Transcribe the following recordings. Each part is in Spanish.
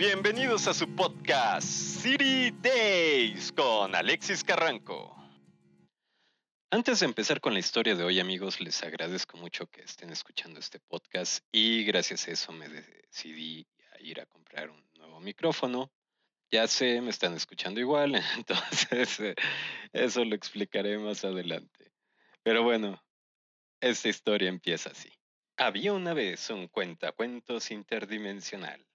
Bienvenidos a su podcast City Days con Alexis Carranco. Antes de empezar con la historia de hoy, amigos, les agradezco mucho que estén escuchando este podcast y gracias a eso me decidí a ir a comprar un nuevo micrófono. Ya sé, me están escuchando igual, entonces eh, eso lo explicaré más adelante. Pero bueno, esta historia empieza así. Había una vez un cuentacuentos interdimensional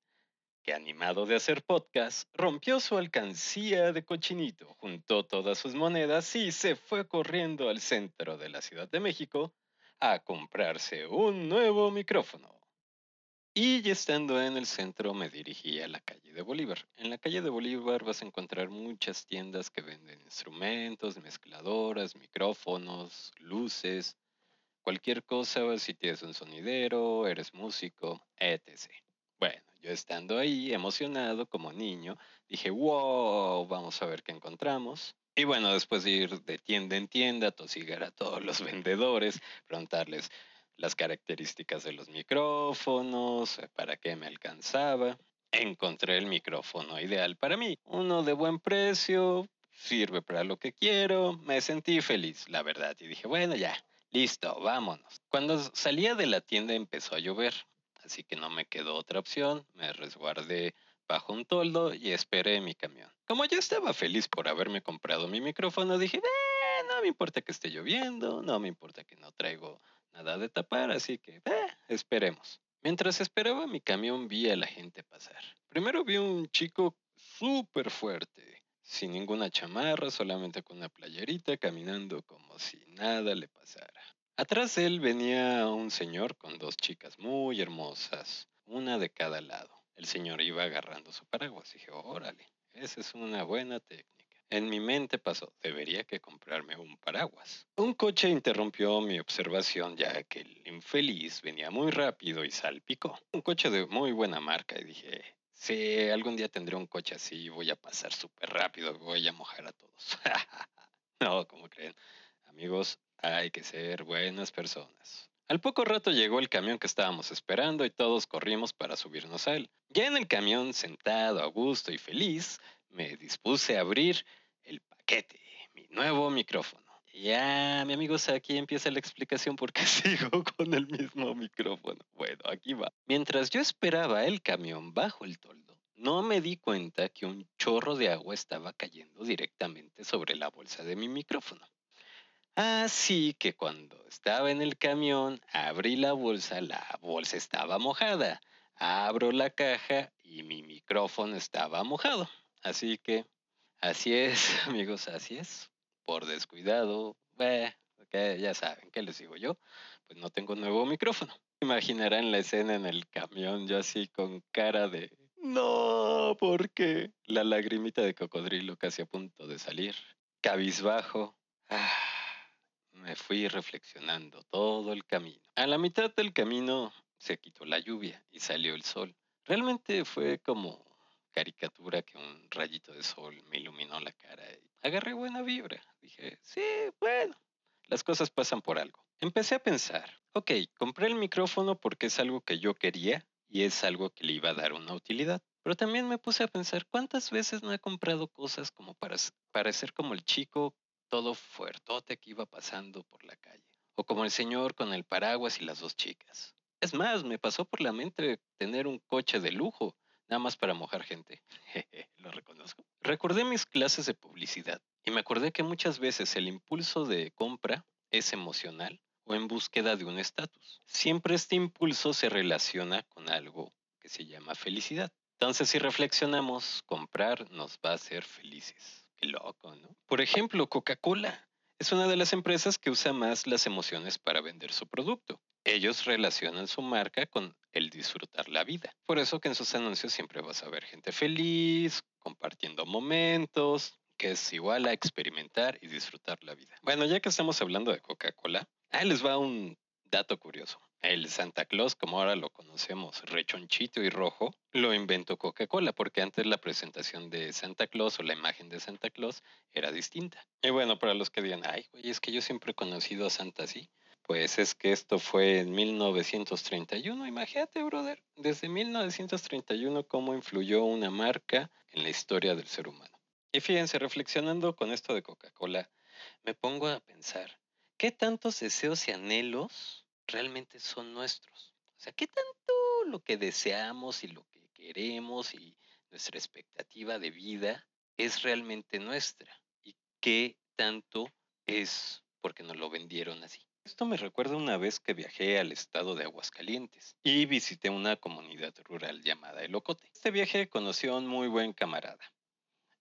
que animado de hacer podcast, rompió su alcancía de cochinito, juntó todas sus monedas y se fue corriendo al centro de la Ciudad de México a comprarse un nuevo micrófono. Y estando en el centro me dirigí a la calle de Bolívar. En la calle de Bolívar vas a encontrar muchas tiendas que venden instrumentos, mezcladoras, micrófonos, luces, cualquier cosa, si tienes un sonidero, eres músico, etc. Bueno, estando ahí, emocionado como niño, dije, wow, vamos a ver qué encontramos. Y bueno, después de ir de tienda en tienda, tosigar a todos los vendedores, preguntarles las características de los micrófonos, eh, para qué me alcanzaba, encontré el micrófono ideal para mí. Uno de buen precio, sirve para lo que quiero, me sentí feliz, la verdad, y dije, bueno, ya, listo, vámonos. Cuando salía de la tienda empezó a llover así que no me quedó otra opción, me resguardé bajo un toldo y esperé mi camión. Como yo estaba feliz por haberme comprado mi micrófono, dije, eh, no me importa que esté lloviendo, no me importa que no traigo nada de tapar, así que eh, esperemos. Mientras esperaba mi camión vi a la gente pasar. Primero vi un chico súper fuerte, sin ninguna chamarra, solamente con una playerita, caminando como si nada le pasara. Atrás de él venía un señor con dos chicas muy hermosas, una de cada lado. El señor iba agarrando su paraguas. Dije, órale, esa es una buena técnica. En mi mente pasó, debería que comprarme un paraguas. Un coche interrumpió mi observación ya que el infeliz venía muy rápido y salpicó. Un coche de muy buena marca y dije, si algún día tendré un coche así, voy a pasar súper rápido, voy a mojar a todos. no, como creen. Amigos, hay que ser buenas personas. Al poco rato llegó el camión que estábamos esperando y todos corrimos para subirnos a él. Ya en el camión, sentado a gusto y feliz, me dispuse a abrir el paquete, mi nuevo micrófono. Ya, mi amigos, aquí empieza la explicación por qué sigo con el mismo micrófono. Bueno, aquí va. Mientras yo esperaba el camión bajo el toldo, no me di cuenta que un chorro de agua estaba cayendo directamente sobre la bolsa de mi micrófono. Así que cuando estaba en el camión, abrí la bolsa, la bolsa estaba mojada. Abro la caja y mi micrófono estaba mojado. Así que, así es, amigos, así es. Por descuidado, ya saben, ¿qué les digo yo? Pues no tengo nuevo micrófono. Imaginarán la escena en el camión, yo así con cara de... No, porque la lagrimita de cocodrilo casi a punto de salir. Cabizbajo. Ah fui reflexionando todo el camino. A la mitad del camino se quitó la lluvia y salió el sol. Realmente fue como caricatura que un rayito de sol me iluminó la cara y agarré buena vibra. Dije, sí, bueno, las cosas pasan por algo. Empecé a pensar, ok, compré el micrófono porque es algo que yo quería y es algo que le iba a dar una utilidad. Pero también me puse a pensar, ¿cuántas veces no he comprado cosas como para parecer como el chico todo fuertote que iba pasando por la calle. O como el señor con el paraguas y las dos chicas. Es más, me pasó por la mente tener un coche de lujo, nada más para mojar gente. Lo reconozco. Recordé mis clases de publicidad y me acordé que muchas veces el impulso de compra es emocional o en búsqueda de un estatus. Siempre este impulso se relaciona con algo que se llama felicidad. Entonces, si reflexionamos, comprar nos va a hacer felices. Qué loco, ¿no? Por ejemplo, Coca-Cola es una de las empresas que usa más las emociones para vender su producto. ellos relacionan su marca con el disfrutar la vida. Por eso que en sus anuncios siempre vas a ver gente feliz, compartiendo momentos, que es igual a experimentar y disfrutar la vida. Bueno, ya que estamos hablando de Coca-Cola, ahí les va un dato curioso. El Santa Claus, como ahora lo conocemos, rechonchito y rojo, lo inventó Coca-Cola, porque antes la presentación de Santa Claus o la imagen de Santa Claus era distinta. Y bueno, para los que digan, ay, güey, es que yo siempre he conocido a Santa así. Pues es que esto fue en 1931, imagínate, brother, desde 1931 cómo influyó una marca en la historia del ser humano. Y fíjense, reflexionando con esto de Coca-Cola, me pongo a pensar, ¿qué tantos deseos y anhelos realmente son nuestros? O sea, ¿qué tanto lo que deseamos y lo que queremos y nuestra expectativa de vida es realmente nuestra? ¿Y qué tanto es porque nos lo vendieron así? Esto me recuerda una vez que viajé al estado de Aguascalientes y visité una comunidad rural llamada Elocote. Este viaje conocí a un muy buen camarada.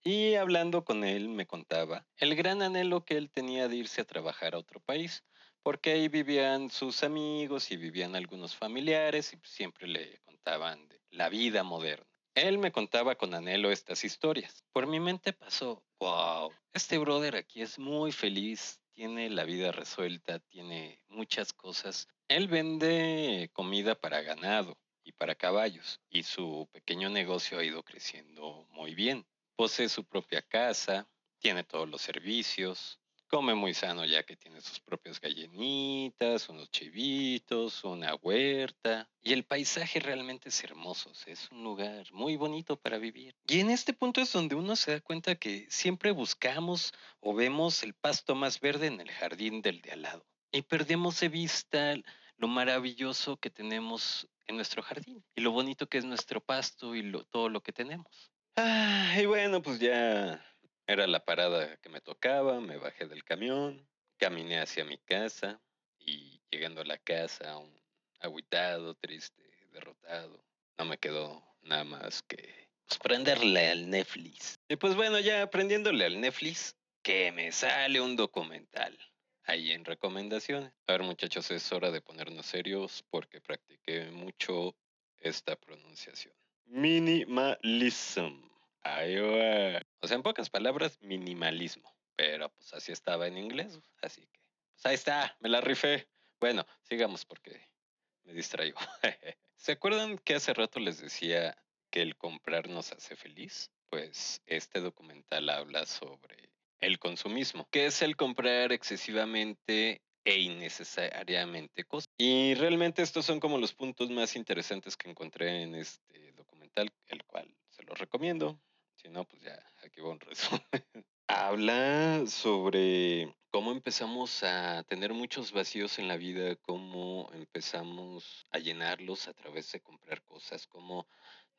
Y hablando con él me contaba el gran anhelo que él tenía de irse a trabajar a otro país, porque ahí vivían sus amigos y vivían algunos familiares y siempre le contaban de la vida moderna. Él me contaba con anhelo estas historias. Por mi mente pasó, wow, este brother aquí es muy feliz, tiene la vida resuelta, tiene muchas cosas. Él vende comida para ganado y para caballos y su pequeño negocio ha ido creciendo muy bien. Posee su propia casa, tiene todos los servicios, come muy sano ya que tiene sus propias gallinitas, unos chivitos, una huerta. Y el paisaje realmente es hermoso, es un lugar muy bonito para vivir. Y en este punto es donde uno se da cuenta que siempre buscamos o vemos el pasto más verde en el jardín del de al lado. Y perdemos de vista lo maravilloso que tenemos en nuestro jardín y lo bonito que es nuestro pasto y todo lo que tenemos. Ah, y bueno, pues ya era la parada que me tocaba, me bajé del camión, caminé hacia mi casa y llegando a la casa, un agüitado, triste, derrotado, no me quedó nada más que pues, prenderle al Netflix. Y pues bueno, ya prendiéndole al Netflix, que me sale un documental ahí en recomendaciones. A ver muchachos, es hora de ponernos serios porque practiqué mucho esta pronunciación. Minimalism. Va. O sea, en pocas palabras, minimalismo. Pero pues así estaba en inglés. Así que, pues ahí está, me la rifé. Bueno, sigamos porque me distraigo. ¿Se acuerdan que hace rato les decía que el comprar nos hace feliz? Pues este documental habla sobre el consumismo, que es el comprar excesivamente e innecesariamente cosas. Y realmente estos son como los puntos más interesantes que encontré en este documental, el cual se los recomiendo. Si no, pues ya, aquí va un resumen. Habla sobre cómo empezamos a tener muchos vacíos en la vida, cómo empezamos a llenarlos a través de comprar cosas, cómo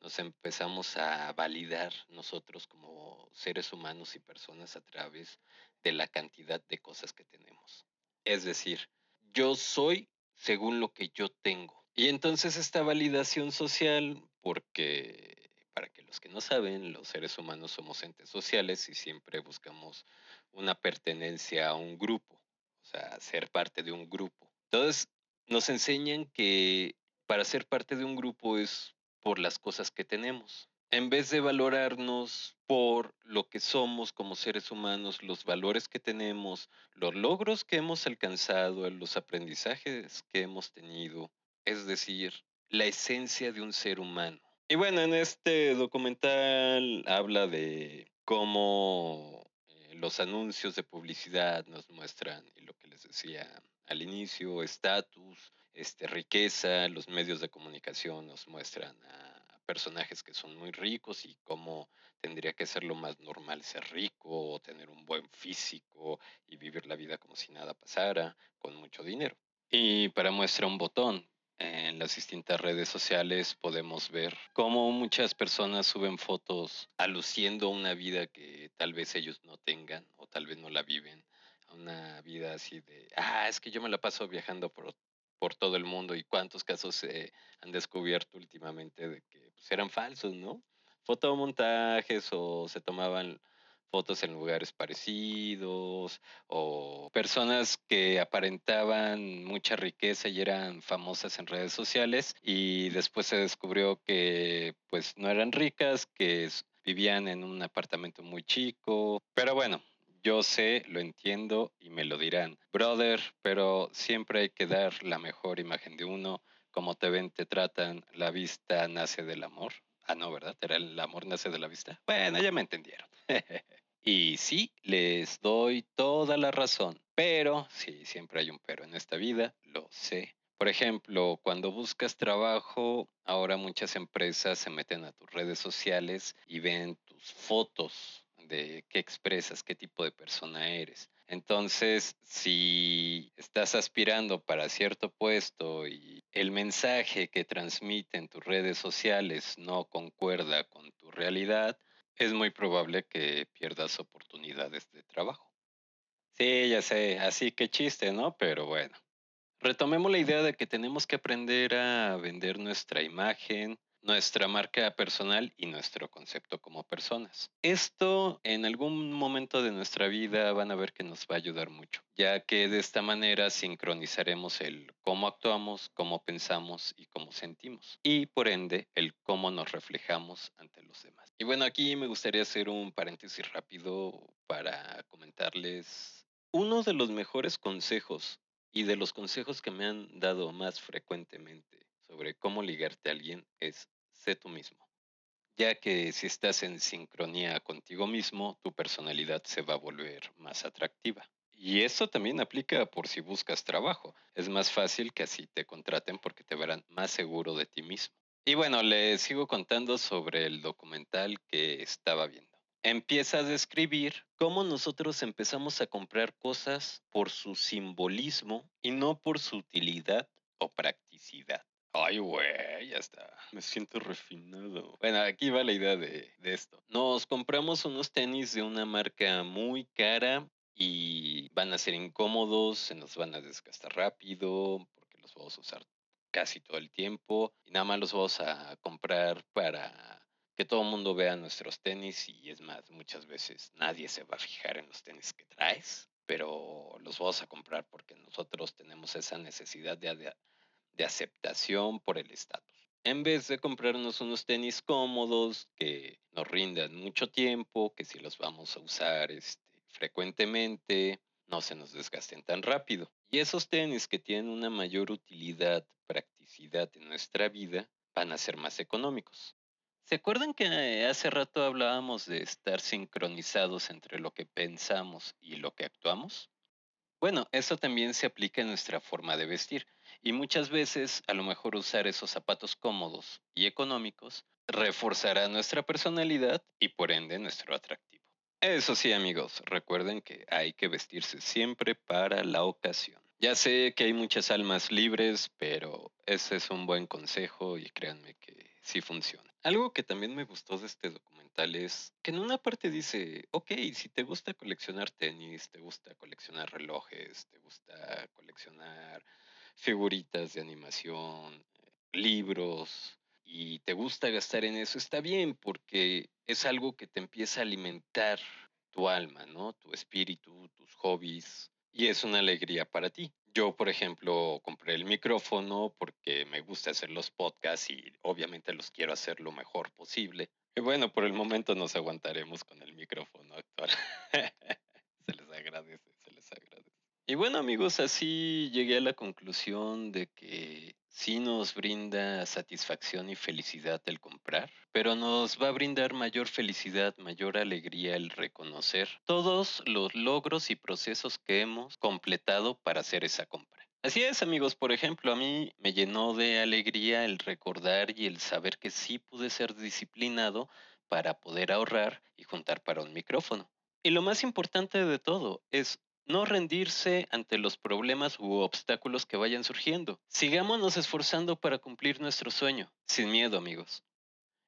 nos empezamos a validar nosotros como seres humanos y personas a través de la cantidad de cosas que tenemos. Es decir, yo soy según lo que yo tengo. Y entonces esta validación social, porque para que los que no saben, los seres humanos somos entes sociales y siempre buscamos una pertenencia a un grupo, o sea, ser parte de un grupo. Entonces, nos enseñan que para ser parte de un grupo es por las cosas que tenemos. En vez de valorarnos por lo que somos como seres humanos, los valores que tenemos, los logros que hemos alcanzado, los aprendizajes que hemos tenido, es decir, la esencia de un ser humano. Y bueno, en este documental habla de cómo eh, los anuncios de publicidad nos muestran, y lo que les decía al inicio, estatus, este, riqueza, los medios de comunicación nos muestran a personajes que son muy ricos y cómo tendría que ser lo más normal ser rico o tener un buen físico y vivir la vida como si nada pasara, con mucho dinero. Y para muestra un botón, en las distintas redes sociales podemos ver cómo muchas personas suben fotos aluciendo una vida que tal vez ellos no tengan o tal vez no la viven. Una vida así de, ah, es que yo me la paso viajando por, por todo el mundo y cuántos casos se han descubierto últimamente de que pues, eran falsos, ¿no? Fotomontajes o se tomaban fotos en lugares parecidos o personas que aparentaban mucha riqueza y eran famosas en redes sociales y después se descubrió que pues no eran ricas, que vivían en un apartamento muy chico, pero bueno, yo sé, lo entiendo y me lo dirán, brother, pero siempre hay que dar la mejor imagen de uno, como te ven, te tratan, la vista nace del amor. Ah, no, ¿verdad? ¿Era el amor nace de la vista? Bueno, ya me entendieron. y sí, les doy toda la razón, pero sí, siempre hay un pero en esta vida, lo sé. Por ejemplo, cuando buscas trabajo, ahora muchas empresas se meten a tus redes sociales y ven tus fotos de qué expresas, qué tipo de persona eres. Entonces, si estás aspirando para cierto puesto y el mensaje que transmiten tus redes sociales no concuerda con tu realidad, es muy probable que pierdas oportunidades de trabajo. Sí, ya sé, así que chiste, ¿no? Pero bueno. Retomemos la idea de que tenemos que aprender a vender nuestra imagen, nuestra marca personal y nuestro concepto como personas. Esto en algún momento de nuestra vida van a ver que nos va a ayudar mucho, ya que de esta manera sincronizaremos el cómo actuamos, cómo pensamos y cómo sentimos, y por ende el cómo nos reflejamos ante los demás. Y bueno, aquí me gustaría hacer un paréntesis rápido para comentarles uno de los mejores consejos y de los consejos que me han dado más frecuentemente sobre cómo ligarte a alguien es tú mismo, ya que si estás en sincronía contigo mismo, tu personalidad se va a volver más atractiva. Y eso también aplica por si buscas trabajo. Es más fácil que así te contraten porque te verán más seguro de ti mismo. Y bueno, les sigo contando sobre el documental que estaba viendo. Empieza a describir cómo nosotros empezamos a comprar cosas por su simbolismo y no por su utilidad o practicidad. Ay, güey, ya está. Me siento refinado. Bueno, aquí va la idea de, de, esto. Nos compramos unos tenis de una marca muy cara y van a ser incómodos, se nos van a desgastar rápido porque los vamos a usar casi todo el tiempo y nada más los vamos a comprar para que todo el mundo vea nuestros tenis y es más, muchas veces nadie se va a fijar en los tenis que traes, pero los vamos a comprar porque nosotros tenemos esa necesidad de, de aceptación por el estatus. En vez de comprarnos unos tenis cómodos que nos rindan mucho tiempo, que si los vamos a usar este, frecuentemente, no se nos desgasten tan rápido. Y esos tenis que tienen una mayor utilidad, practicidad en nuestra vida, van a ser más económicos. ¿Se acuerdan que hace rato hablábamos de estar sincronizados entre lo que pensamos y lo que actuamos? Bueno, eso también se aplica en nuestra forma de vestir. Y muchas veces, a lo mejor usar esos zapatos cómodos y económicos reforzará nuestra personalidad y por ende nuestro atractivo. Eso sí, amigos, recuerden que hay que vestirse siempre para la ocasión. Ya sé que hay muchas almas libres, pero ese es un buen consejo y créanme que sí funciona. Algo que también me gustó de este documental es que en una parte dice, ok, si te gusta coleccionar tenis, te gusta coleccionar relojes, te gusta coleccionar figuritas de animación, libros, y te gusta gastar en eso, está bien porque es algo que te empieza a alimentar tu alma, ¿no? Tu espíritu, tus hobbies, y es una alegría para ti. Yo, por ejemplo, compré el micrófono porque me gusta hacer los podcasts y obviamente los quiero hacer lo mejor posible. Y bueno, por el momento nos aguantaremos con el micrófono actual. se les agradece, se les agradece. Y bueno amigos, así llegué a la conclusión de que sí nos brinda satisfacción y felicidad el comprar, pero nos va a brindar mayor felicidad, mayor alegría el reconocer todos los logros y procesos que hemos completado para hacer esa compra. Así es amigos, por ejemplo, a mí me llenó de alegría el recordar y el saber que sí pude ser disciplinado para poder ahorrar y juntar para un micrófono. Y lo más importante de todo es no rendirse ante los problemas u obstáculos que vayan surgiendo. Sigámonos esforzando para cumplir nuestro sueño, sin miedo amigos.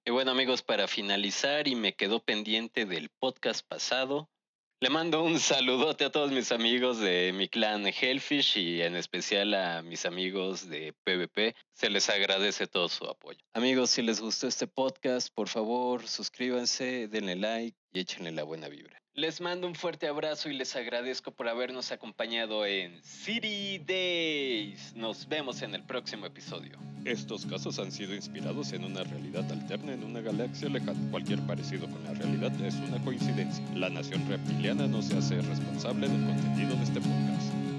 Y bueno amigos, para finalizar y me quedó pendiente del podcast pasado, le mando un saludote a todos mis amigos de mi clan Hellfish y en especial a mis amigos de PvP. Se les agradece todo su apoyo. Amigos, si les gustó este podcast, por favor suscríbanse, denle like y échenle la buena vibra. Les mando un fuerte abrazo y les agradezco por habernos acompañado en City Days. Nos vemos en el próximo episodio. Estos casos han sido inspirados en una realidad alterna en una galaxia lejana. Cualquier parecido con la realidad es una coincidencia. La nación reptiliana no se hace responsable del contenido de este podcast.